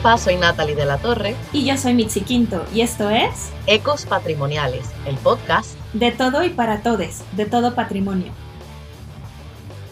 Huepa, soy Natalie de la Torre. Y yo soy Mitzi Quinto, y esto es Ecos Patrimoniales, el podcast de todo y para todes, de todo patrimonio.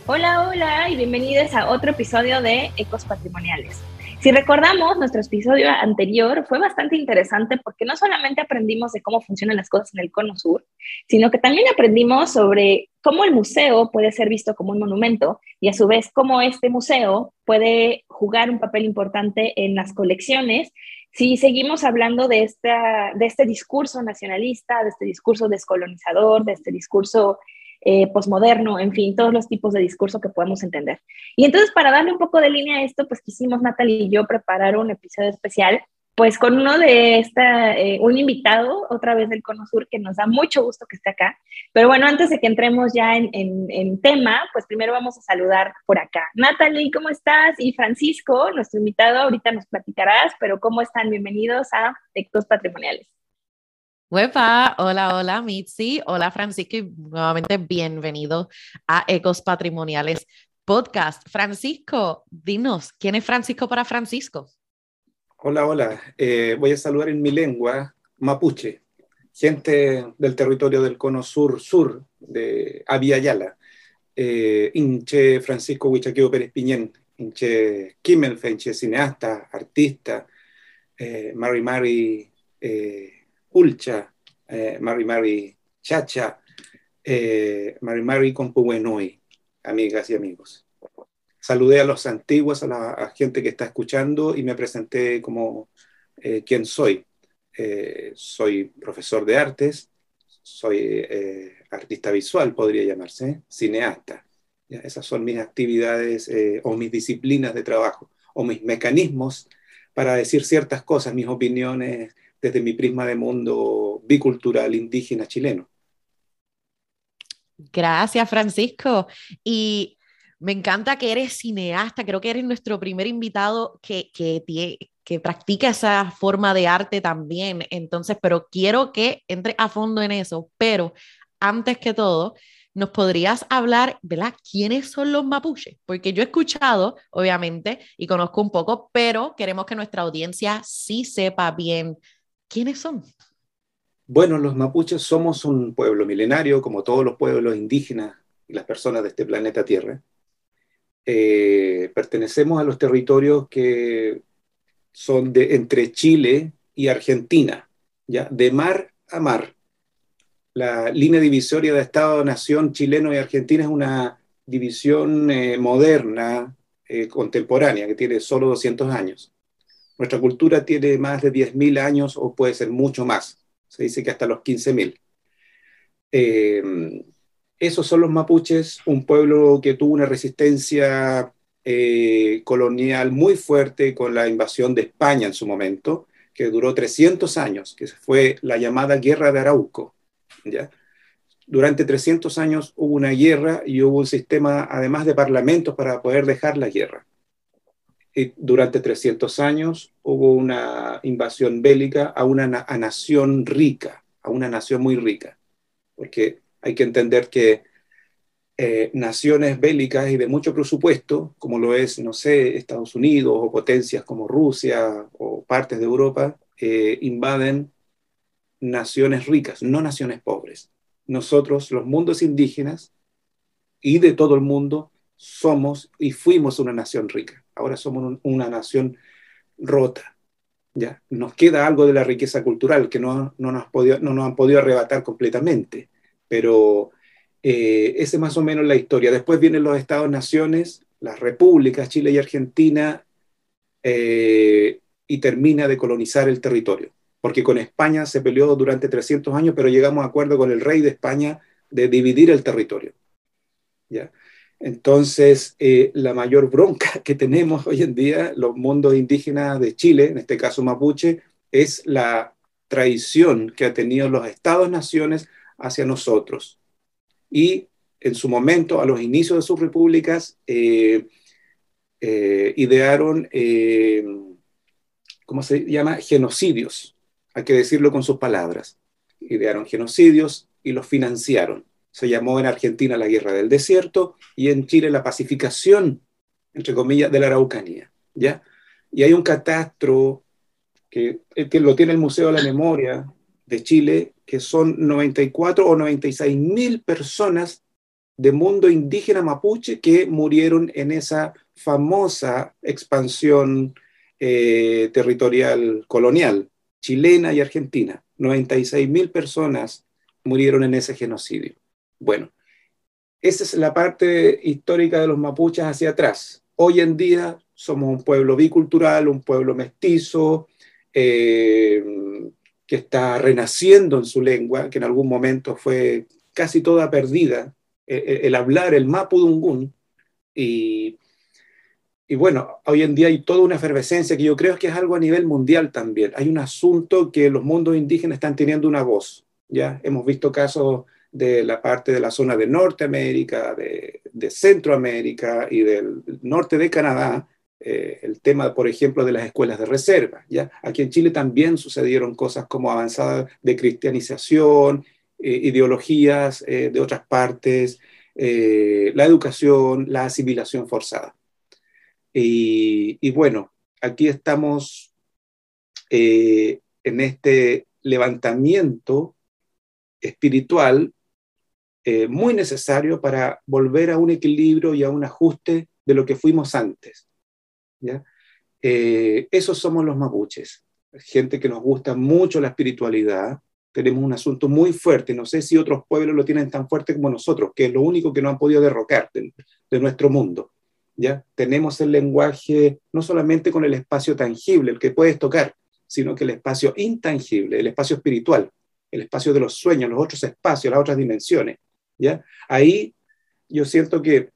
Hola, hola, y bienvenidos a otro episodio de Ecos Patrimoniales. Si recordamos, nuestro episodio anterior fue bastante interesante porque no solamente aprendimos de cómo funcionan las cosas en el Cono Sur, sino que también aprendimos sobre cómo el museo puede ser visto como un monumento y a su vez cómo este museo puede jugar un papel importante en las colecciones si seguimos hablando de, esta, de este discurso nacionalista, de este discurso descolonizador, de este discurso eh, posmoderno, en fin, todos los tipos de discurso que podemos entender. Y entonces, para darle un poco de línea a esto, pues quisimos Natalie y yo preparar un episodio especial, pues con uno de esta, eh, un invitado, otra vez del Cono Sur, que nos da mucho gusto que esté acá. Pero bueno, antes de que entremos ya en, en, tema, pues primero vamos a saludar por acá. Natalie, ¿cómo estás? Y Francisco, nuestro invitado, ahorita nos platicarás, pero ¿cómo están? Bienvenidos a Textos Patrimoniales. Hola, hola Mitzi, hola Francisco y nuevamente bienvenido a Ecos Patrimoniales Podcast. Francisco, dinos, ¿quién es Francisco para Francisco? Hola, hola. Eh, voy a saludar en mi lengua mapuche, gente del territorio del cono sur-sur de Aviala. Eh, inche Francisco Huichaqueo Pérez Piñén, inche Kimmelfe, inche cineasta, artista, eh, Mari Mari Ulcha, Mari Mari Chacha, Mari Mari Compuenoi, amigas y amigos. Saludé a los antiguos, a la gente que está escuchando y me presenté como eh, quién soy. Eh, soy profesor de artes, soy artista visual, podría llamarse, cineasta. Esas son mis actividades o mis disciplinas de trabajo o mis mecanismos para decir ciertas cosas, mis opiniones, desde mi prisma de mundo bicultural indígena chileno. Gracias, Francisco. Y me encanta que eres cineasta, creo que eres nuestro primer invitado que, que, practica esa forma de arte también. Entonces, pero quiero que entre a fondo en eso, pero antes que todo, ¿nos podrías hablar, ¿verdad? ¿Quiénes son los mapuches? Porque yo he escuchado, obviamente, y conozco un poco, pero queremos que nuestra audiencia sí sepa bien ¿Quiénes son? Bueno, los mapuches somos un pueblo milenario, como todos los pueblos indígenas y las personas de este planeta Tierra. Eh, pertenecemos a los territorios que son de entre Chile y Argentina, ya de mar a mar. La línea divisoria de Estado-Nación chileno y Argentina es una división eh, moderna, eh, contemporánea, que tiene solo 200 años. Nuestra cultura tiene más de 10.000 años o puede ser mucho más. Se dice que hasta los 15.000. Esos son los mapuches, un pueblo que tuvo una resistencia eh, colonial muy fuerte con la invasión de España en su momento, que duró 300 años, que fue la llamada Guerra de Arauco. ¿ya? Durante 300 años hubo una guerra y hubo un sistema, además de parlamentos, para poder dejar la guerra durante 300 años hubo una invasión bélica a una nación rica, a una nación muy rica, porque hay que entender que eh, naciones bélicas y de mucho presupuesto, como lo es, no sé, Estados Unidos o potencias como Rusia o partes de Europa, eh, invaden naciones ricas, no naciones pobres. Nosotros, los mundos indígenas y de todo el mundo, somos y fuimos una nación rica ahora somos una nación rota. ¿ya? Nos queda algo de la riqueza cultural que no, no, nos, podido, no nos han podido arrebatar completamente, pero eh, esa es más o menos la historia. Después vienen los estados-naciones, las repúblicas, Chile y Argentina, eh, y termina de colonizar el territorio, porque con España se peleó durante 300 años, pero llegamos a acuerdo con el rey de España de dividir el territorio. ¿ya? Entonces, eh, la mayor bronca que tenemos hoy en día, los mundos indígenas de Chile, en este caso mapuche, es la traición que han tenido los estados-naciones hacia nosotros. Y en su momento, a los inicios de sus repúblicas, eh, eh, idearon, ¿cómo se llama? Genocidios, hay que decirlo con sus palabras. Idearon genocidios y los financiaron se llamó en Argentina la Guerra del Desierto y en Chile la pacificación, entre comillas, de la Araucanía. ¿ya? Y hay un catastro que, que lo tiene el Museo de la Memoria de Chile, que son 94 o 96 mil personas de mundo indígena mapuche que murieron en esa famosa expansión eh, territorial colonial, chilena y argentina. 96 mil personas murieron en ese genocidio. Bueno, esa es la parte histórica de los mapuches hacia atrás. Hoy en día somos un pueblo bicultural, un pueblo mestizo, eh, que está renaciendo en su lengua, que en algún momento fue casi toda perdida, eh, eh, el hablar el mapudungún. Y, y bueno, hoy en día hay toda una efervescencia que yo creo que es algo a nivel mundial también. Hay un asunto que los mundos indígenas están teniendo una voz. Ya hemos visto casos de la parte de la zona de Norteamérica, de, de Centroamérica y del norte de Canadá, eh, el tema, por ejemplo, de las escuelas de reserva. ¿ya? Aquí en Chile también sucedieron cosas como avanzada de cristianización, eh, ideologías eh, de otras partes, la educación, la asimilación forzada. Y, y bueno, aquí estamos en este levantamiento espiritual muy necesario para volver a un equilibrio y a un ajuste de lo que fuimos antes. Eh, esos somos los mapuches, gente que nos gusta mucho la espiritualidad, tenemos un asunto muy fuerte, no sé si otros pueblos lo tienen tan fuerte como nosotros, que es lo único que no han podido derrocar de, nuestro mundo. ¿ya? Tenemos el lenguaje no solamente con el espacio tangible, el que puedes tocar, sino que el espacio intangible, el espacio espiritual, el espacio de los sueños, los otros espacios, las otras dimensiones. ¿ya? Ahí yo siento que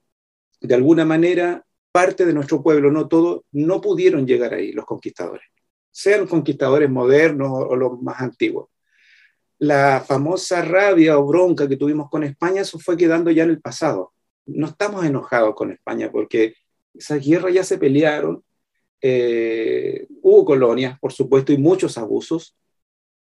de alguna manera parte de nuestro pueblo, no todo, no pudieron llegar ahí los conquistadores, sean conquistadores modernos o los más antiguos. La famosa rabia o bronca que tuvimos con España, eso fue quedando ya en el pasado. No estamos enojados con España porque esas guerras ya se pelearon, eh, hubo colonias, por supuesto, y muchos abusos,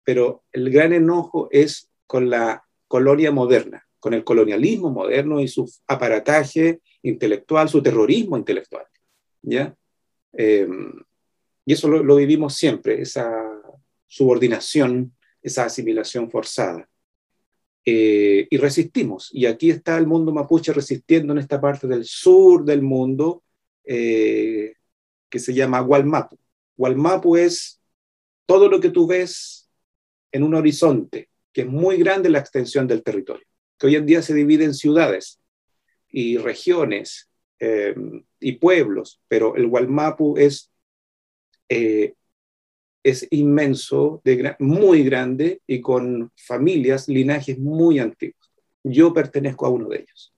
pero el gran enojo es con la colonia moderna, con el colonialismo moderno y su aparataje intelectual, su terrorismo intelectual. ¿ya? Em, y eso lo, vivimos siempre, esa subordinación, esa asimilación forzada. Eh, y resistimos. Y aquí está el mundo mapuche resistiendo en esta parte del sur del mundo eh, que se llama Gualmapu. Gualmapu es todo lo que tú ves en un horizonte, que es muy grande la extensión del territorio, que hoy en día se divide en ciudades, y regiones eh, y pueblos, pero el Gualmapu es, eh, es inmenso, de, muy grande y con familias, linajes muy antiguos. Yo pertenezco a uno de ellos.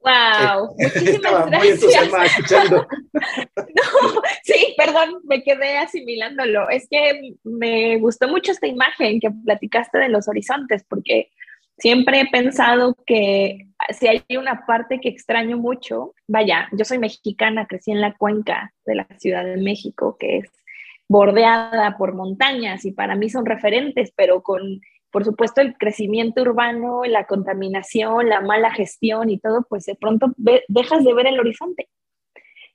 Wow, eh, muchísimas gracias. escuchando. sí, perdón, me quedé asimilándolo. Es que me gustó mucho esta imagen que platicaste de los horizontes, porque Siempre he pensado que si hay una parte que extraño mucho, vaya, yo soy mexicana, crecí en la cuenca de la Ciudad de México, que es bordeada por montañas y para mí son referentes, pero con, por supuesto, el crecimiento urbano, la contaminación, la mala gestión y todo, pues de pronto dejas de ver el horizonte.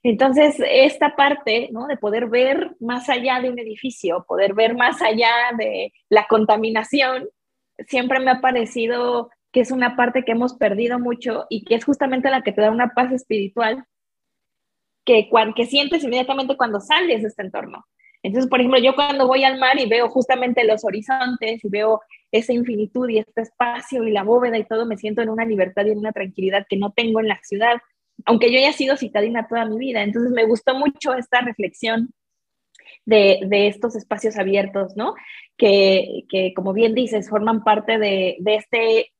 Entonces, esta parte, ¿no? De poder ver más allá de un edificio, poder ver más allá de la contaminación, siempre me ha parecido que es una parte que hemos perdido mucho y que es justamente la que te da una paz espiritual que, que sientes inmediatamente cuando sales de este entorno. Entonces, por ejemplo, yo cuando voy al mar y veo justamente los horizontes y veo esa infinitud y este espacio y la bóveda y todo, me siento en una libertad y en una tranquilidad que no tengo en la ciudad, aunque yo haya sido citadina toda mi vida. Entonces, me gustó mucho esta reflexión de, estos espacios abiertos, ¿no? Que, que, como bien dices, forman parte de, de este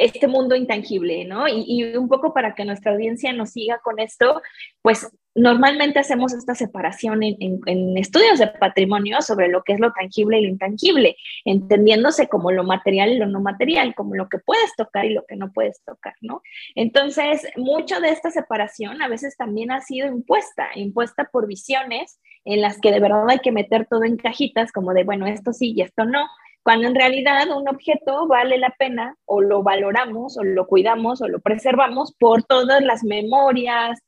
este mundo intangible, ¿no? Y, un poco para que nuestra audiencia nos siga con esto, pues normalmente hacemos esta separación en, en, estudios de patrimonio sobre lo que es lo tangible y lo intangible, entendiéndose como lo material y lo no material, como lo que puedes tocar y lo que no puedes tocar, ¿no? Entonces, mucho de esta separación a veces también ha sido impuesta, impuesta por visiones en las que de verdad hay que meter todo en cajitas, como de, bueno, esto sí y esto no, cuando en realidad un objeto vale la pena o lo valoramos o lo cuidamos o lo preservamos por todas las memorias,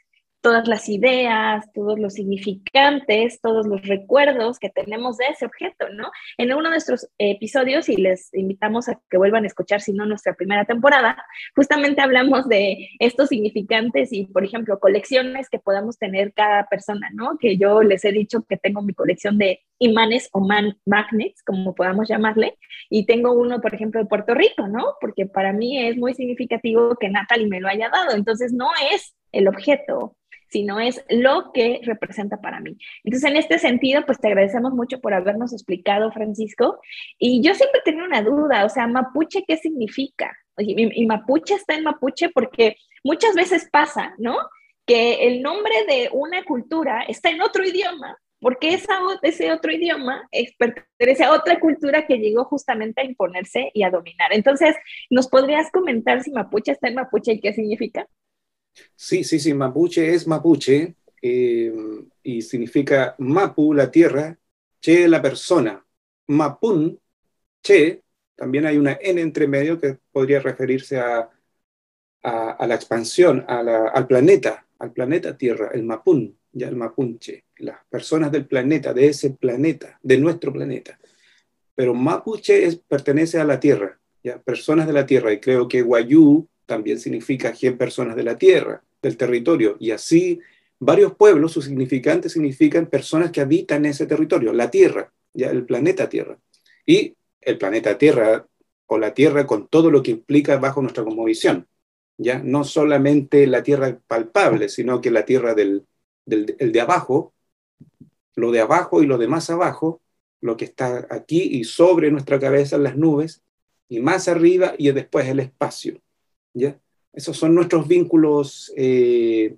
todas las ideas, todos los significantes, todos los recuerdos que tenemos de ese objeto, ¿no? En uno de nuestros episodios, y les invitamos a que vuelvan a escuchar, si no, nuestra primera temporada, justamente hablamos de estos significantes y, por ejemplo, colecciones que podamos tener cada persona, ¿no? Que yo les he dicho que tengo mi colección de imanes o magnets, como podamos llamarle, y tengo uno, por ejemplo, de Puerto Rico, ¿no? Porque para mí es muy significativo que Natalie me lo haya dado, entonces no es el objeto, sino es lo que representa para mí. Entonces, en este sentido, pues te agradecemos mucho por habernos explicado, Francisco. Y yo siempre tenía una duda, o sea, mapuche, ¿qué significa? Y, mapuche está en mapuche porque muchas veces pasa, ¿no? Que el nombre de una cultura está en otro idioma, porque ese otro idioma pertenece a otra cultura que llegó justamente a imponerse y a dominar. Entonces, ¿nos podrías comentar si mapuche está en mapuche y qué significa? Sí, sí, sí, mapuche es mapuche eh, y significa mapu, la tierra, che, la persona. Mapun, che, también hay una N entre medio que podría referirse a, a, la expansión, al planeta, al planeta Tierra, el mapun, ya el mapunche, las personas del planeta, de ese planeta, de nuestro planeta. Pero mapuche es, pertenece a la Tierra, ya personas de la Tierra, y creo que guayú también significa 100 personas de la tierra, del territorio, y así varios pueblos, sus significantes significan personas que habitan ese territorio, la tierra, ya el planeta Tierra. Y el planeta Tierra o la Tierra con todo lo que implica bajo nuestra cosmovisión, ya no solamente la Tierra palpable, sino que la Tierra del, del el de abajo, lo de abajo y lo de más abajo, lo que está aquí y sobre nuestra cabeza en las nubes, y más arriba y después el espacio. ¿Ya? Esos son nuestros vínculos eh,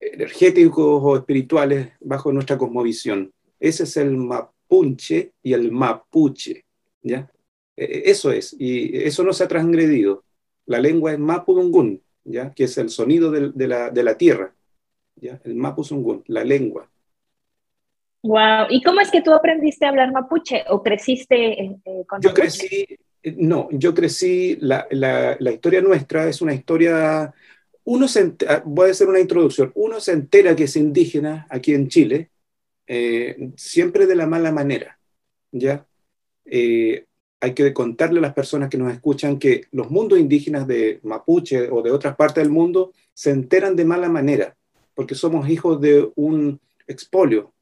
energéticos o espirituales bajo nuestra cosmovisión. Ese es el mapunche y el mapuche, ¿ya? E, e, eso es, y eso no se ha transgredido. La lengua es mapudungun, ¿ya? Que es el sonido de, la, de la, tierra, ¿ya? El mapuzungun, la lengua. Wow, ¿y cómo es que tú aprendiste a hablar mapuche o creciste eh, con Yo crecí eh, no, yo crecí, la, historia nuestra es una historia, uno se, ah, voy a hacer una introducción, uno se entera que es indígena aquí en Chile, eh, siempre de la mala manera, ¿ya? Eh, hay que contarle a las personas que nos escuchan que los mundos indígenas de Mapuche o de otras partes del mundo se enteran de mala manera, porque somos hijos de un expolio,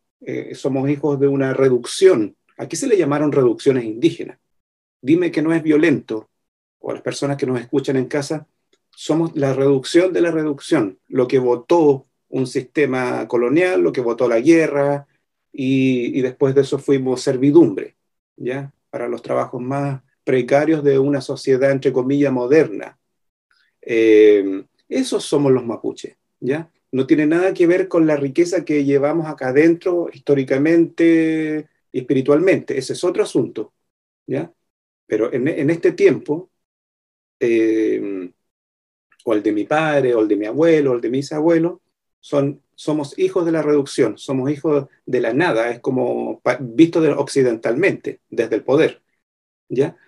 somos hijos de una reducción. Aquí se le llamaron reducciones indígenas dime que no es violento, o las personas que nos escuchan en casa, somos la reducción de la reducción, lo que votó un sistema colonial, lo que votó la guerra, y, después de eso fuimos servidumbre, ¿ya? Para los trabajos más precarios de una sociedad, entre comillas, moderna. Eh, esos somos los mapuches, ¿ya? No tiene nada que ver con la riqueza que llevamos acá adentro históricamente y espiritualmente. Ese es otro asunto, ¿ya? Pero en, este tiempo, eh, o el de mi padre, o el de mi abuelo, o el de mis abuelos, son, somos hijos de la reducción, somos hijos de la nada, es como visto occidentalmente, desde el poder. ¿ya?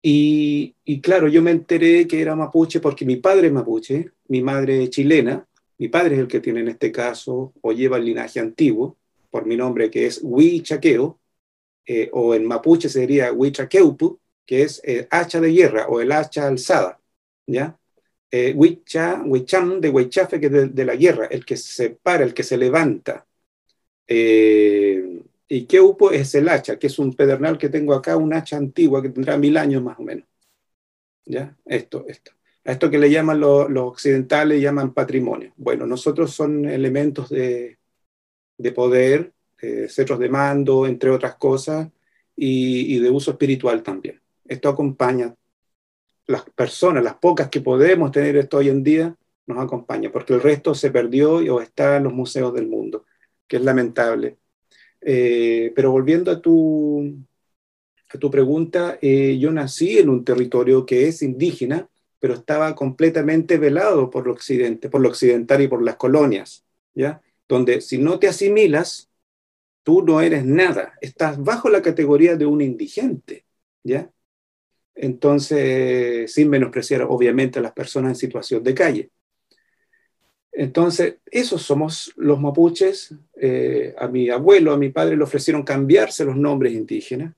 Y, y, claro, yo me enteré que era mapuche porque mi padre es mapuche, mi madre es chilena, mi padre es el que tiene en este caso, o lleva el linaje antiguo, por mi nombre que es Huichaqueo, eh, o en mapuche sería Huichaqueupu, que es eh, hacha de guerra o el hacha alzada, ¿ya? Eh, de Huichafe, que es de, la guerra, el que se para, el que se levanta. Eh, y Keupo es el hacha, que es un pedernal que tengo acá, un hacha antigua que tendrá mil años más o menos. ¿Ya? Esto, esto. Esto que le llaman los occidentales, llaman patrimonio. Bueno, nosotros son elementos de, de poder, cetros de mando, entre otras cosas, y de uso espiritual también esto acompaña. Las personas, las pocas que podemos tener esto hoy en día, nos acompaña, porque el resto se perdió o está en los museos del mundo, que es lamentable. Eh, pero volviendo a tu, a tu pregunta, eh, yo nací en un territorio que es indígena, pero estaba completamente velado por lo occidente, por lo occidental y por las colonias, ¿ya? Donde si no te asimilas, tú no eres nada, estás bajo la categoría de un indigente, ¿ya? Entonces, sin menospreciar obviamente a las personas en situación de calle. Entonces, esos somos los mapuches. Eh, a mi abuelo, a mi padre le ofrecieron cambiarse los nombres indígenas,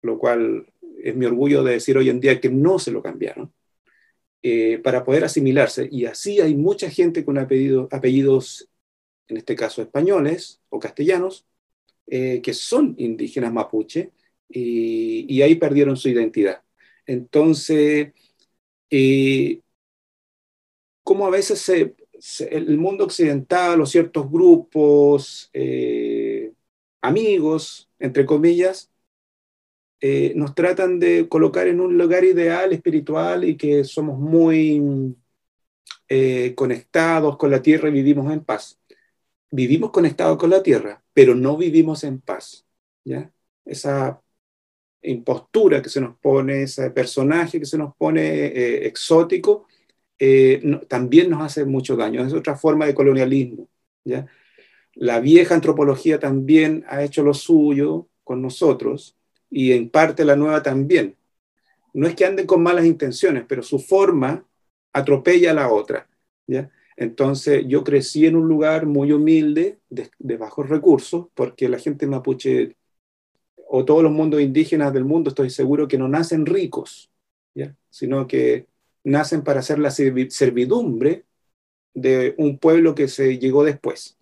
lo cual es mi orgullo de decir hoy en día que no se lo cambiaron, eh, para poder asimilarse. Y así hay mucha gente con apellidos, en este caso españoles o castellanos, eh, que son indígenas mapuche, y, ahí perdieron su identidad. Entonces, como a veces se, el mundo occidental o ciertos grupos, eh, amigos, entre comillas, eh, nos tratan de colocar en un lugar ideal espiritual y que somos muy eh, conectados con la tierra y vivimos en paz. Vivimos conectados con la tierra, pero no vivimos en paz. ¿ya? Esa impostura que se nos pone, ese personaje que se nos pone exótico, eh, también nos hace mucho daño. Es otra forma de colonialismo. La vieja antropología también ha hecho lo suyo con nosotros y en parte la nueva también. No es que anden con malas intenciones, pero su forma atropella a la otra. Entonces yo crecí en un lugar muy humilde, de, de, bajos recursos, porque la gente mapuche o todos los mundos indígenas del mundo estoy seguro que no nacen ricos, ¿ya? sino que nacen para ser la servidumbre de un pueblo que se llegó después.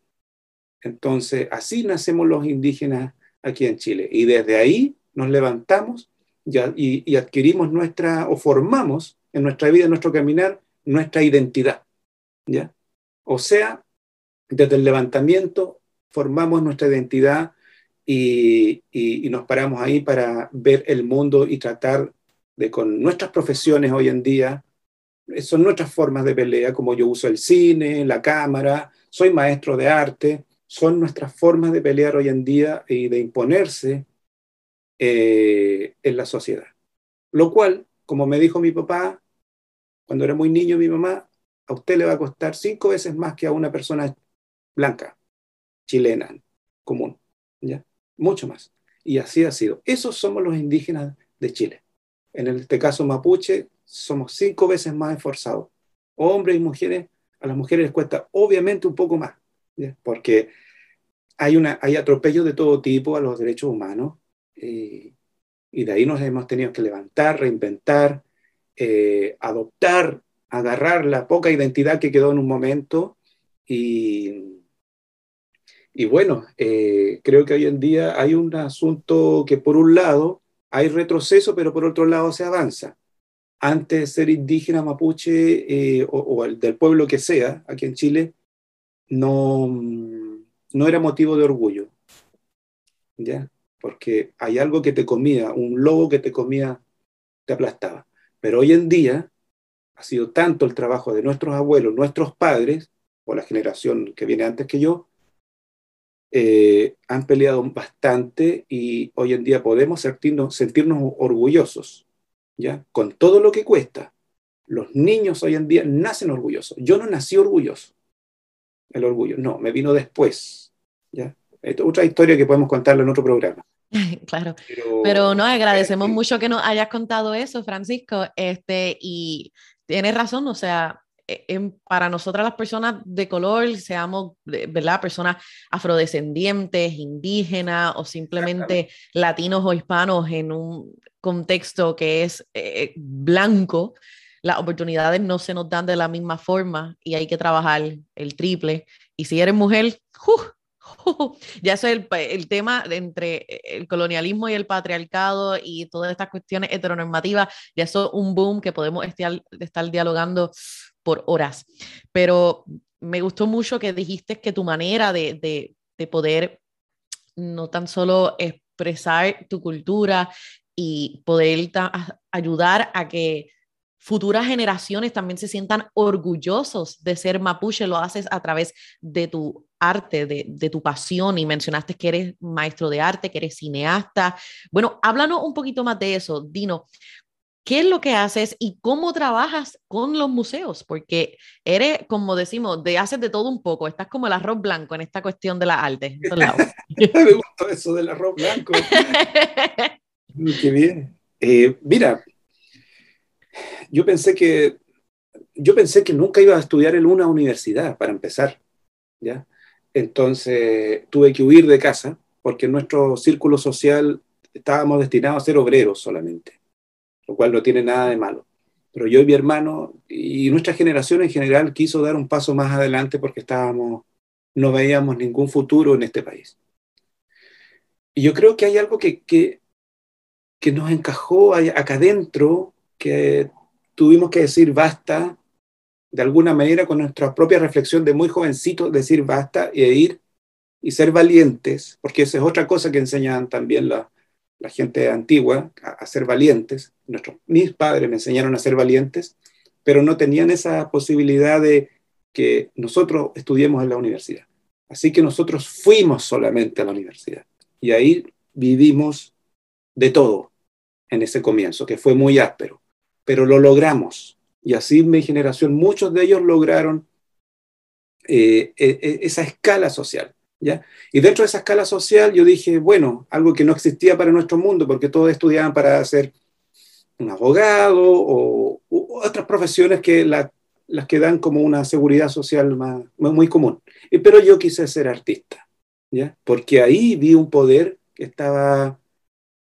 Entonces, así nacemos los indígenas aquí en Chile. Y desde ahí nos levantamos y, adquirimos nuestra, o formamos en nuestra vida, en nuestro caminar, nuestra identidad. ¿ya? O sea, desde el levantamiento formamos nuestra identidad y, y, nos paramos ahí para ver el mundo y tratar de con nuestras profesiones hoy en día son nuestras formas de pelea, como yo uso el cine, la cámara, soy maestro de arte, son nuestras formas de pelear hoy en día y de imponerse eh, en la sociedad. Lo cual, como me dijo mi papá, cuando era muy niño, mi mamá, a usted le va a costar cinco veces más que a una persona blanca, chilena, común, ¿ya? Mucho más. Y así ha sido. Esos somos los indígenas de Chile. En este caso mapuche, somos cinco veces más esforzados. Hombres y mujeres, a las mujeres les cuesta obviamente un poco más, porque hay, una, hay atropellos de todo tipo a los derechos humanos eh, y de ahí nos hemos tenido que levantar, reinventar, eh, adoptar, agarrar la poca identidad que quedó en un momento y, y bueno, eh, creo que hoy en día hay un asunto que por un lado hay retroceso, pero por otro lado se avanza antes de ser indígena mapuche eh, o, el del pueblo que sea, aquí en Chile, no, no era motivo de orgullo. ¿Ya? Porque hay algo que te comía, un lobo que te comía, te aplastaba. Pero hoy en día ha sido tanto el trabajo de nuestros abuelos, nuestros padres, o la generación que viene antes que yo, eh, han peleado bastante y hoy en día podemos sentirnos, sentirnos orgullosos ¿ya? Con todo lo que cuesta. Los niños hoy en día nacen orgullosos. Yo no nací orgulloso. El orgullo, no, me vino después, ¿ya? otra historia que podemos contarla en otro programa. claro, pero, no, agradecemos mucho que nos hayas contado eso, Francisco, este, y tienes razón, o sea, e, para nosotras las personas de color, seamos, ¿verdad? Personas afrodescendientes, indígenas o simplemente latinos o hispanos en un contexto que es eh, blanco, las oportunidades no se nos dan de la misma forma y hay que trabajar el triple. Y si eres mujer, ya eso es el, el, tema entre el colonialismo y el patriarcado y todas estas cuestiones heteronormativas, ya eso es un boom que podemos estar, estar dialogando por horas. Pero me gustó mucho que dijiste que tu manera de, de, de poder no tan solo expresar tu cultura y poder ayudar a que futuras generaciones también se sientan orgullosos de ser mapuche, lo haces a través de tu arte, de, de, tu pasión, y mencionaste que eres maestro de arte, que eres cineasta. Bueno, háblanos un poquito más de eso, Dino. ¿Qué es lo que haces y cómo trabajas con los museos? Porque eres, como decimos, de haces de todo un poco. Estás como el arroz blanco en esta cuestión de la arte. Me gustó eso del arroz blanco. Qué bien. Eh, mira, yo pensé que yo pensé que nunca iba a estudiar en una universidad, para empezar, ¿ya? Entonces tuve que huir de casa porque en nuestro círculo social estábamos destinados a ser obreros solamente, cual no tiene nada de malo. Pero yo y mi hermano y nuestra generación en general quiso dar un paso más adelante porque estábamos, no veíamos ningún futuro en este país. Y yo creo que hay algo que, que, que nos encajó acá adentro, que tuvimos que decir basta, de alguna manera con nuestra propia reflexión de muy jovencito, decir basta e ir y ser valientes, porque esa es otra cosa que enseñan también la, la gente antigua, a, ser valientes. Mis padres me enseñaron a ser valientes, pero no tenían esa posibilidad de que nosotros estudiemos en la universidad. Así que nosotros fuimos solamente a la universidad y ahí vivimos de todo en ese comienzo, que fue muy áspero, pero lo logramos. Y así mi generación, muchos de ellos lograron eh, e, e, esa escala social. Y dentro de esa escala social yo dije, bueno, algo que no existía para nuestro mundo, porque todos estudiaban para ser un abogado o, otras profesiones que las que dan como una seguridad social más, muy común. Pero yo quise ser artista, ¿ya? Porque ahí vi un poder que estaba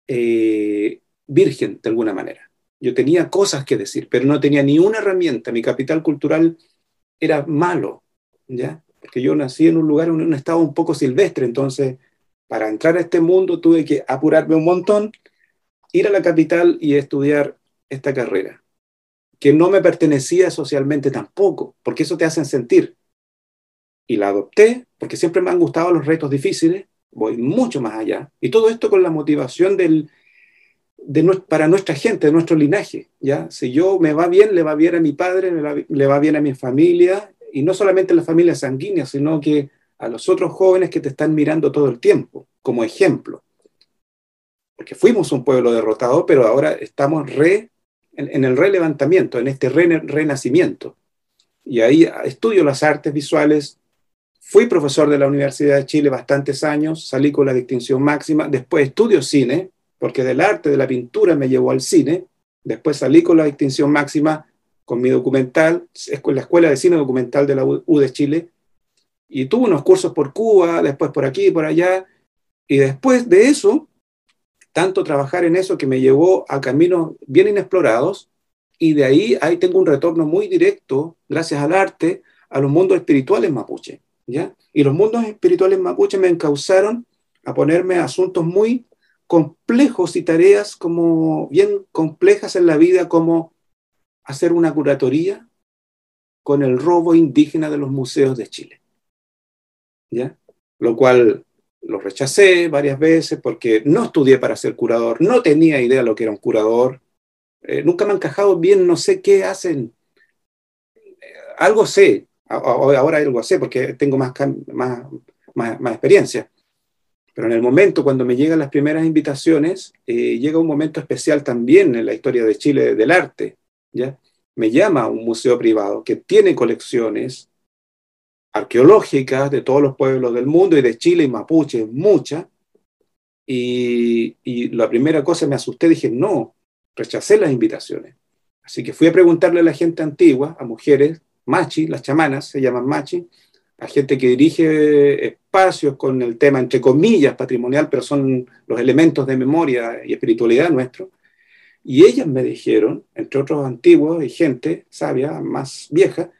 eh, virgen de alguna manera. Yo tenía cosas que decir, pero no tenía ni una herramienta. Mi capital cultural era malo, ¿ya? Porque yo nací en un lugar, en un estado un poco silvestre, entonces para entrar a este mundo tuve que apurarme un montón, ir a la capital y estudiar esta carrera, que no me pertenecía socialmente tampoco, porque eso te hacen sentir. Y la adopté porque siempre me han gustado los retos difíciles, voy mucho más allá, y todo esto con la motivación del, de, para nuestra gente, de nuestro linaje. ¿ya? Si yo me va bien, le va bien a mi padre, le va bien a mi familia, y no solamente la familia sanguínea, sino que a los otros jóvenes que te están mirando todo el tiempo, como ejemplo. Porque fuimos un pueblo derrotado, pero ahora estamos re, en, el relevantamiento, en este renacimiento. Y ahí estudio las artes visuales. Fui profesor de la Universidad de Chile bastantes años, salí con la distinción máxima. Después estudio cine, porque del arte, de la pintura me llevó al cine. Después salí con la distinción máxima con mi documental, la Escuela de Cine Documental de la U de Chile, y tuve unos cursos por Cuba, después por aquí, por allá, y después de eso, tanto trabajar en eso que me llevó a caminos bien inexplorados, y de ahí, ahí tengo un retorno muy directo, gracias al arte, a los mundos espirituales mapuche, ¿ya? Y los mundos espirituales mapuche me encauzaron a ponerme asuntos muy complejos y tareas como bien complejas en la vida, como hacer una curatoría con el robo indígena de los museos de Chile. ¿Ya? Lo cual lo rechacé varias veces porque no estudié para ser curador, no tenía idea de lo que era un curador, eh, nunca me han encajado bien, no sé qué hacen. Eh, algo sé, ahora algo sé porque tengo más, más, más, experiencia. Pero en el momento cuando me llegan las primeras invitaciones, eh, llega un momento especial también en la historia de Chile del arte, Me llama un museo privado que tiene colecciones arqueológicas de todos los pueblos del mundo y de Chile y Mapuche, muchas. Y, y la primera cosa me asusté, dije, no, rechacé las invitaciones. Así que fui a preguntarle a la gente antigua, a mujeres, machi, las chamanas se llaman machi, a gente que dirige espacios con el tema, entre comillas, patrimonial, pero son los elementos de memoria y espiritualidad nuestros. Y ellas me dijeron, entre otros antiguos y gente sabia, más vieja,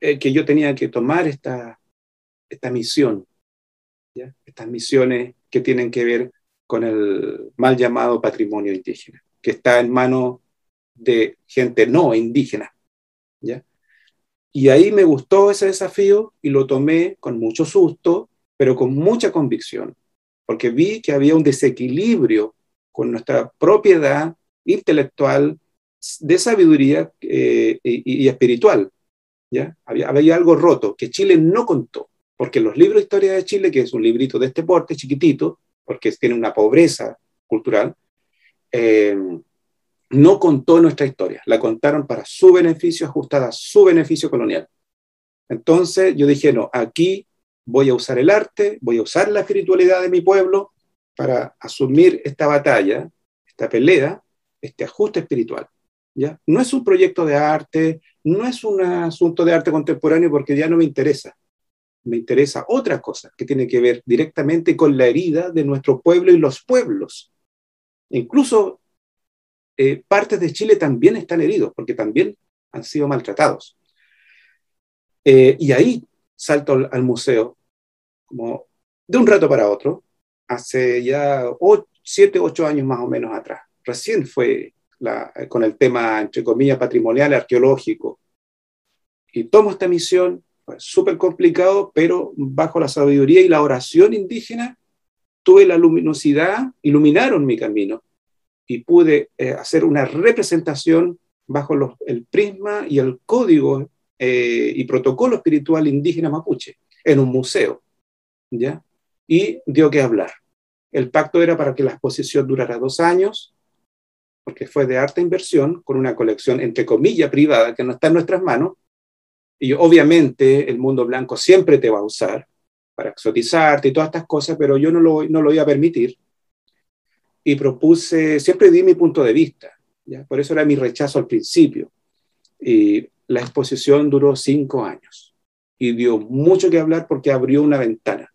eh, que yo tenía que tomar esta, esta misión, estas misiones que tienen que ver con el mal llamado patrimonio indígena, que está en manos de gente no indígena. ¿ya? Y ahí me gustó ese desafío y lo tomé con mucho susto, pero con mucha convicción, porque vi que había un desequilibrio con nuestra propiedad intelectual, de sabiduría eh, y, espiritual. ¿ya? Había, había, algo roto que Chile no contó, porque los libros de historia de Chile, que es un librito de este porte, chiquitito, porque tiene una pobreza cultural, eh, no contó nuestra historia, la contaron para su beneficio, ajustada a su beneficio colonial. Entonces yo dije, no, aquí voy a usar el arte, voy a usar la espiritualidad de mi pueblo para asumir esta batalla, esta pelea, este ajuste espiritual. ¿ya? No es un proyecto de arte, no es un asunto de arte contemporáneo porque ya no me interesa. Me interesa otra cosa que tiene que ver directamente con la herida de nuestro pueblo y los pueblos. Incluso eh, partes de Chile también están heridos porque también han sido maltratados. Eh, y ahí salto al, museo, como de un rato para otro, hace ya siete, ocho años más o menos atrás. Recién fue con el tema, entre comillas, patrimonial, arqueológico. Y tomo esta misión, fue súper complicado, pero bajo la sabiduría y la oración indígena, tuve la luminosidad, iluminaron mi camino y pude eh, hacer una representación bajo los, el prisma y el código eh, y protocolo espiritual indígena mapuche en un museo. ¿ya? Y dio que hablar. El pacto era para que la exposición durara dos años, porque fue de alta inversión, con una colección entre comillas privada que no está en nuestras manos. Y obviamente el mundo blanco siempre te va a usar para exotizarte y todas estas cosas, pero yo no lo, no lo iba a permitir. Y propuse, siempre di mi punto de vista, ¿ya? por eso era mi rechazo al principio. Y la exposición duró cinco años y dio mucho que hablar porque abrió una ventana.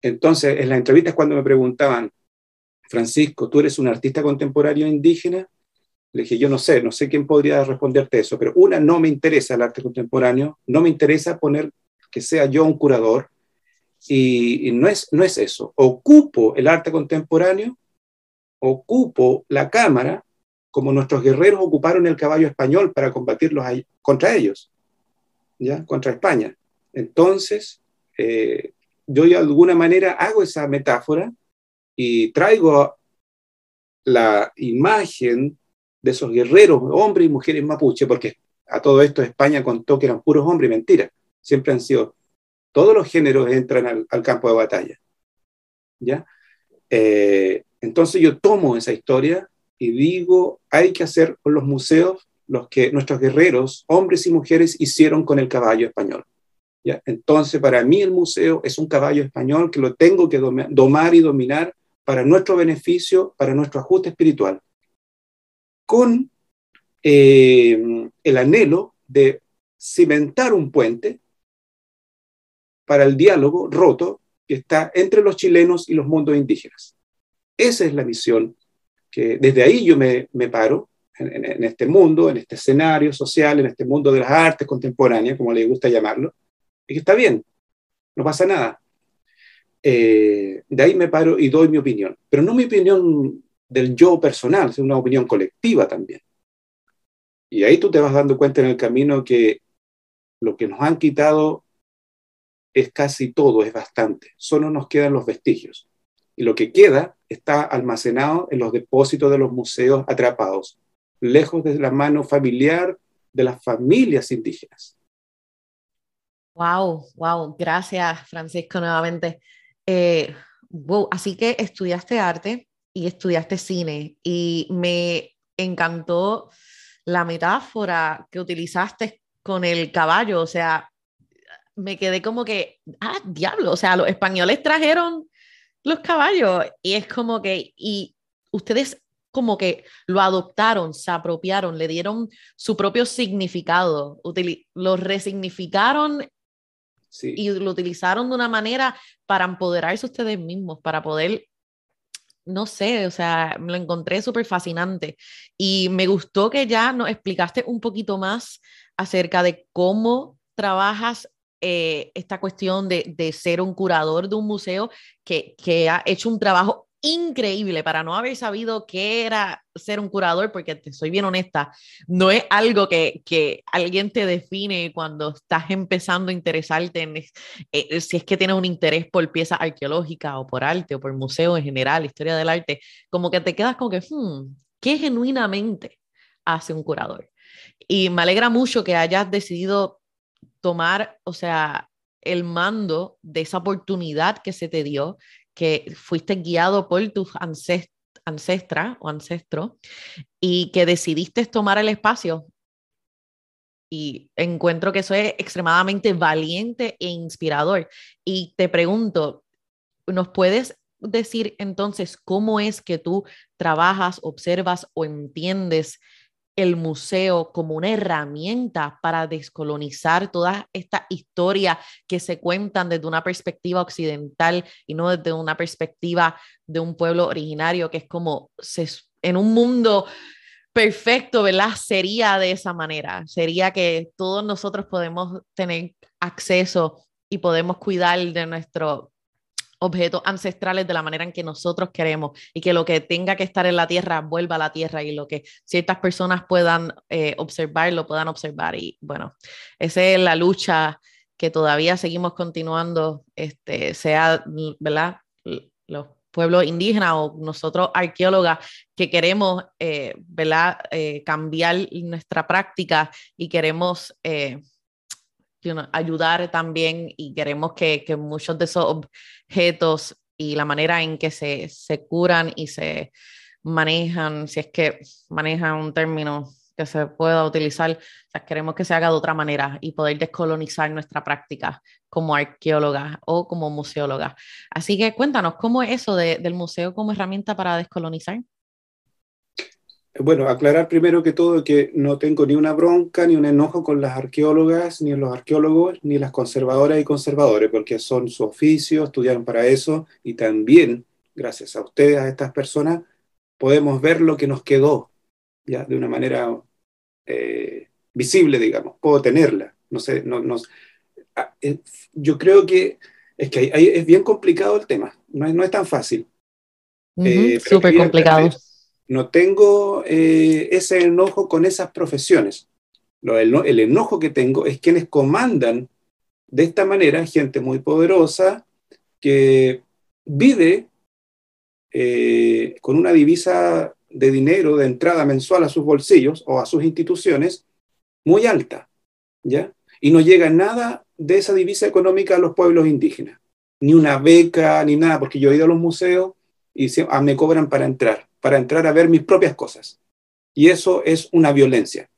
Entonces, en las entrevistas cuando me preguntaban, Francisco, ¿tú eres un artista contemporáneo indígena? Le dije, yo no sé, no sé quién podría responderte eso, pero una, no me interesa el arte contemporáneo, no me interesa poner que sea yo un curador, y, no, es, no es eso. Ocupo el arte contemporáneo, ocupo la cámara, como nuestros guerreros ocuparon el caballo español para combatirlos contra ellos, ¿ya? contra España. Entonces, eh, yo de alguna manera hago esa metáfora y traigo la imagen de esos guerreros, hombres y mujeres mapuche, porque a todo esto España contó que eran puros hombres y mentiras. Siempre han sido, todos los géneros entran al, campo de batalla. ¿Ya? Eh, entonces yo tomo esa historia y digo, hay que hacer con los museos los que nuestros guerreros, hombres y mujeres, hicieron con el caballo español. ¿Ya? Entonces, para mí el museo es un caballo español que lo tengo que domar y dominar para nuestro beneficio, para nuestro ajuste espiritual, con eh, el anhelo de cimentar un puente para el diálogo roto que está entre los chilenos y los mundos indígenas. Esa es la misión que desde ahí yo me, paro en, en, este mundo, en este escenario social, en este mundo de las artes contemporáneas, como le gusta llamarlo, y que está bien, no pasa nada. Eh, de ahí me paro y doy mi opinión, pero no mi opinión del yo personal, es una opinión colectiva también. Y ahí tú te vas dando cuenta en el camino que lo que nos han quitado es casi todo, es bastante. Solo nos quedan los vestigios. Y lo que queda está almacenado en los depósitos de los museos atrapados, lejos de la mano familiar de las familias indígenas. Wow, wow, gracias Francisco nuevamente. Eh, wow, así que estudiaste arte y estudiaste cine. Y me encantó la metáfora que utilizaste con el caballo, o sea, me quedé como que, ah, diablo, o sea, los españoles trajeron los caballos. Y es como que, y ustedes como que lo adoptaron, se apropiaron, le dieron su propio significado, lo resignificaron y lo utilizaron de una manera para empoderarse ustedes mismos, para poder, no sé, o sea, lo encontré súper fascinante. Y me gustó que ya nos explicaste un poquito más acerca de cómo trabajas eh, esta cuestión de, de, ser un curador de un museo que, que ha hecho un trabajo increíble para no haber sabido qué era ser un curador, porque te soy bien honesta, no es algo que, que alguien te define cuando estás empezando a interesarte en eh, si es que tienes un interés por piezas arqueológicas o por arte o por museo en general, historia del arte, como que te quedas como que, hmm, ¿qué genuinamente hace un curador? Y me alegra mucho que hayas decidido tomar, o sea, el mando de esa oportunidad que se te dio que fuiste guiado por tus ancestras o ancestros y que decidiste tomar el espacio. Y encuentro que eso es extremadamente valiente e inspirador. Y te pregunto, ¿nos puedes decir entonces cómo es que tú trabajas, observas o entiendes el museo como una herramienta para descolonizar todas estas historias que se cuentan desde una perspectiva occidental y no desde una perspectiva de un pueblo originario, que es como en un mundo perfecto, ¿verdad? Sería de esa manera, sería que todos nosotros podemos tener acceso y podemos cuidar de nuestro objetos ancestrales de la manera en que nosotros queremos y que lo que tenga que estar en la tierra vuelva a la tierra y lo que ciertas personas puedan eh, observar, lo puedan observar. Y bueno, esa es la lucha que todavía seguimos continuando, este, sea, ¿verdad? Los pueblos indígenas o nosotros arqueólogas que queremos, eh, ¿verdad? Eh, cambiar nuestra práctica y queremos ayudar también y queremos que, que, muchos de esos objetos y la manera en que se, se curan y se manejan, si es que manejan un término que se pueda utilizar, queremos que se haga de otra manera y poder descolonizar nuestra práctica como arqueóloga o como museóloga. Así que cuéntanos, ¿cómo es eso de, del museo como herramienta para descolonizar? Bueno, aclarar primero que todo que no tengo ni una bronca ni un enojo con las arqueólogas, ni los arqueólogos, ni las conservadoras y conservadores, porque son su oficio, estudiaron para eso y también, gracias a ustedes, a estas personas, podemos ver lo que nos quedó, ya de una manera eh, visible, digamos, puedo tenerla. No sé, no, no, ah, eh, yo creo que es que es bien complicado el tema, no es, no es tan fácil. Uh Súper complicado no tengo eh, ese enojo con esas profesiones. el, enojo que tengo es quienes comandan de esta manera gente muy poderosa que vive eh, con una divisa de dinero de entrada mensual a sus bolsillos o a sus instituciones muy alta, ¿ya? Y no llega nada de esa divisa económica a los pueblos indígenas, ni una beca, ni nada, porque yo he ido a los museos y ah, me cobran para entrar para entrar a ver mis propias cosas. Y eso es una violencia.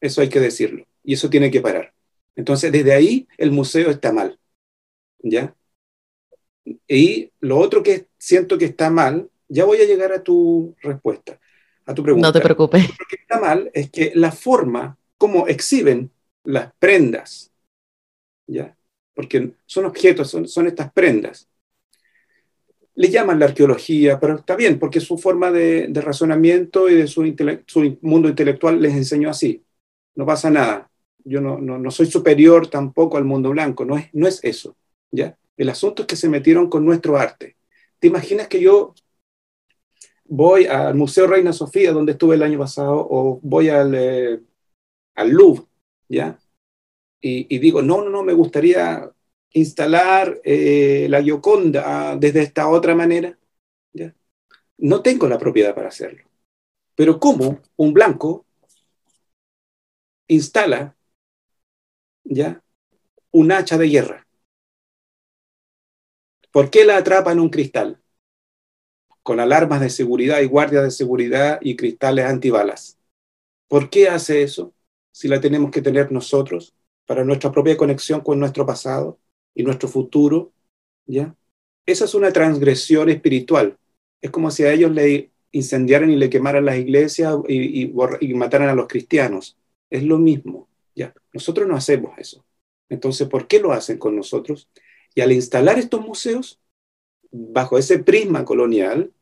Eso hay que decirlo. Y eso tiene que parar. Entonces, desde ahí el museo está mal. ¿Ya? Y lo otro que siento que está mal, ya voy a llegar a tu respuesta, a tu pregunta. No te preocupes. Lo que está mal es que la forma como exhiben las prendas, ¿ya? Porque son objetos, son, son estas prendas le llaman la arqueología, pero está bien, porque su forma de, razonamiento y de su, mundo intelectual les enseñó así. No pasa nada. Yo no, soy superior tampoco al mundo blanco, no es, eso. ¿ya? El asunto es que se metieron con nuestro arte. ¿Te imaginas que yo voy al Museo Reina Sofía, donde estuve el año pasado, o voy al, eh, Louvre, ¿ya? Y, y, digo, no, no, no, me gustaría instalar eh, la Gioconda desde esta otra manera. No tengo la propiedad para hacerlo. Pero ¿cómo un blanco instala ya un hacha de guerra? ¿Por qué la atrapa en un cristal? Con alarmas de seguridad y guardias de seguridad y cristales antibalas. ¿Por qué hace eso si la tenemos que tener nosotros para nuestra propia conexión con nuestro pasado? Y nuestro futuro, ¿ya? Esa es una transgresión espiritual. Es como si a ellos le incendiaran y le quemaran las iglesias y, mataran a los cristianos. Es lo mismo, ¿ya? Nosotros no hacemos eso. Entonces, ¿por qué lo hacen con nosotros? Y al instalar estos museos, bajo ese prisma colonial,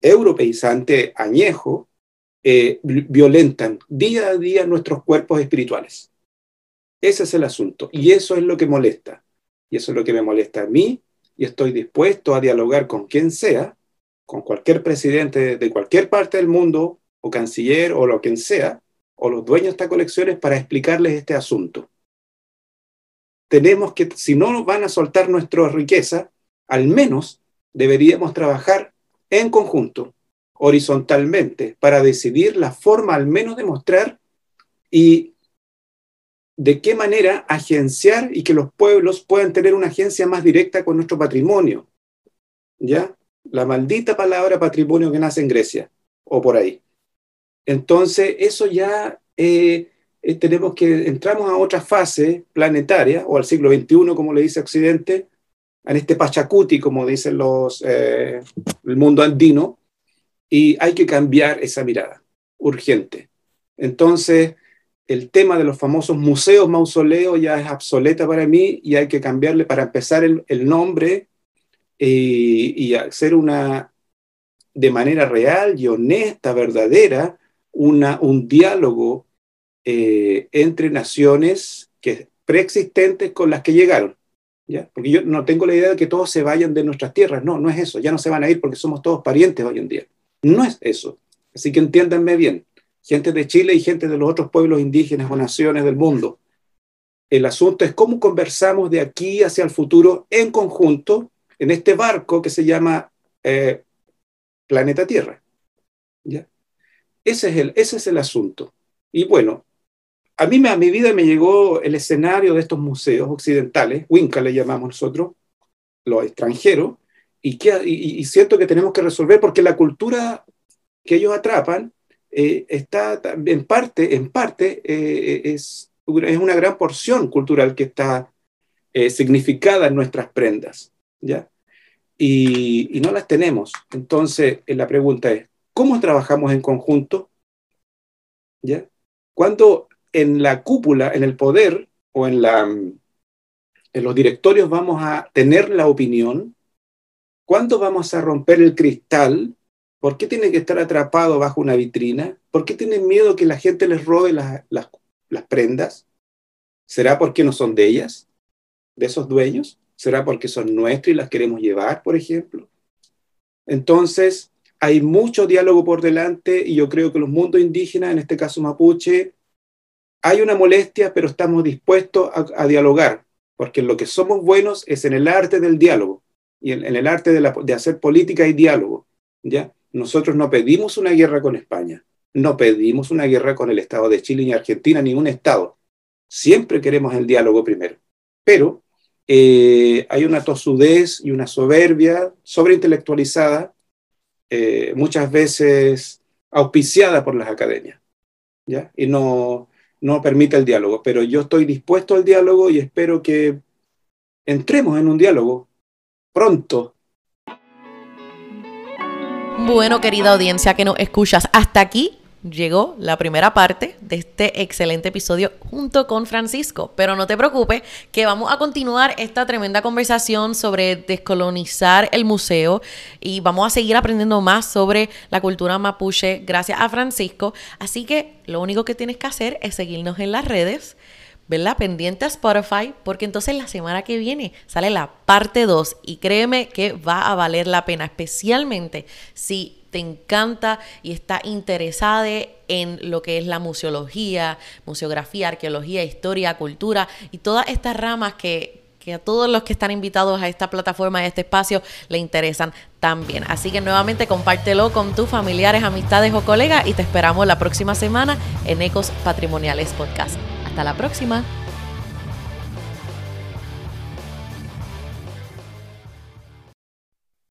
europeizante, añejo, eh, violentan día a día nuestros cuerpos espirituales. Ese es el asunto. Y eso es lo que molesta. Y eso es lo que me molesta a mí y estoy dispuesto a dialogar con quien sea, con cualquier presidente de cualquier parte del mundo, o canciller, o lo quien sea, o los dueños de estas colecciones para explicarles este asunto. Tenemos que, si no van a soltar nuestra riqueza, al menos deberíamos trabajar en conjunto, horizontalmente, para decidir la forma al menos de mostrar y de qué manera agenciar y que los pueblos puedan tener una agencia más directa con nuestro patrimonio. ¿Ya? La maldita palabra patrimonio que nace en Grecia o por ahí. Entonces, eso ya eh, eh, tenemos que, entramos a otra fase planetaria, o al siglo XXI, como le dice Occidente, en este Pachacuti, como dicen los, eh, el mundo andino, y hay que cambiar esa mirada, urgente. Entonces, el tema de los famosos museos mausoleos ya es obsoleta para mí y hay que cambiarle para empezar el, nombre eh, y hacer una, de manera real y honesta, verdadera, una, un diálogo eh, entre naciones que, preexistentes con las que llegaron. ¿ya? Porque yo no tengo la idea de que todos se vayan de nuestras tierras, no, no es eso, ya no se van a ir porque somos todos parientes hoy en día. No es eso. Así que entiéndanme bien, gente de Chile y gente de los otros pueblos indígenas o naciones del mundo. El asunto es cómo conversamos de aquí hacia el futuro en conjunto en este barco que se llama eh, planeta Tierra. Ese, es el, ese es el asunto. Y bueno, a mí a mi vida me llegó el escenario de estos museos occidentales, Winca le llamamos nosotros, los extranjeros, y, que, y, siento que tenemos que resolver porque la cultura que ellos atrapan eh, está en parte, en parte eh, es, es una gran porción cultural que está eh, significada en nuestras prendas, ¿ya? y, no las tenemos. Entonces, la pregunta es, ¿cómo trabajamos en conjunto? ¿Ya? Cuando en la cúpula, en el poder o en, la, en los directorios vamos a tener la opinión, ¿cuándo vamos a romper el cristal? ¿Por qué tiene que estar atrapado bajo una vitrina? ¿Por qué tienen miedo que la gente les robe las, prendas? ¿Será porque no son de ellas, de esos dueños? ¿Será porque son nuestras y las queremos llevar, por ejemplo? Entonces, hay mucho diálogo por delante y yo creo que los mundos indígenas, en este caso mapuche, hay una molestia, pero estamos dispuestos a, dialogar, porque lo que somos buenos es en el arte del diálogo y en, el arte de, hacer política y diálogo. ¿ya? Nosotros no pedimos una guerra con España, no pedimos una guerra con el Estado de Chile ni Argentina, ningún Estado. Siempre queremos el diálogo primero. Pero eh, hay una tosudez y una soberbia sobreintelectualizada, eh, muchas veces auspiciada por las academias, ¿ya? Y no, no permite el diálogo. Pero yo estoy dispuesto al diálogo y espero que entremos en un diálogo pronto. Bueno, querida audiencia que nos escuchas, hasta aquí llegó la primera parte de este excelente episodio junto con Francisco. Pero no te preocupes, que vamos a continuar esta tremenda conversación sobre descolonizar el museo y vamos a seguir aprendiendo más sobre la cultura mapuche gracias a Francisco. Así que lo único que tienes que hacer es seguirnos en las redes. ¿Verdad? Pendiente a Spotify, porque entonces la semana que viene sale la parte 2 y créeme que va a valer la pena, especialmente si te encanta y está interesada en lo que es la museología, museografía, arqueología, historia, cultura y todas estas ramas que, que a todos los que están invitados a esta plataforma, a este espacio, le interesan también. Así que nuevamente compártelo con tus familiares, amistades o colegas y te esperamos la próxima semana en Ecos Patrimoniales Podcast. Hasta la próxima.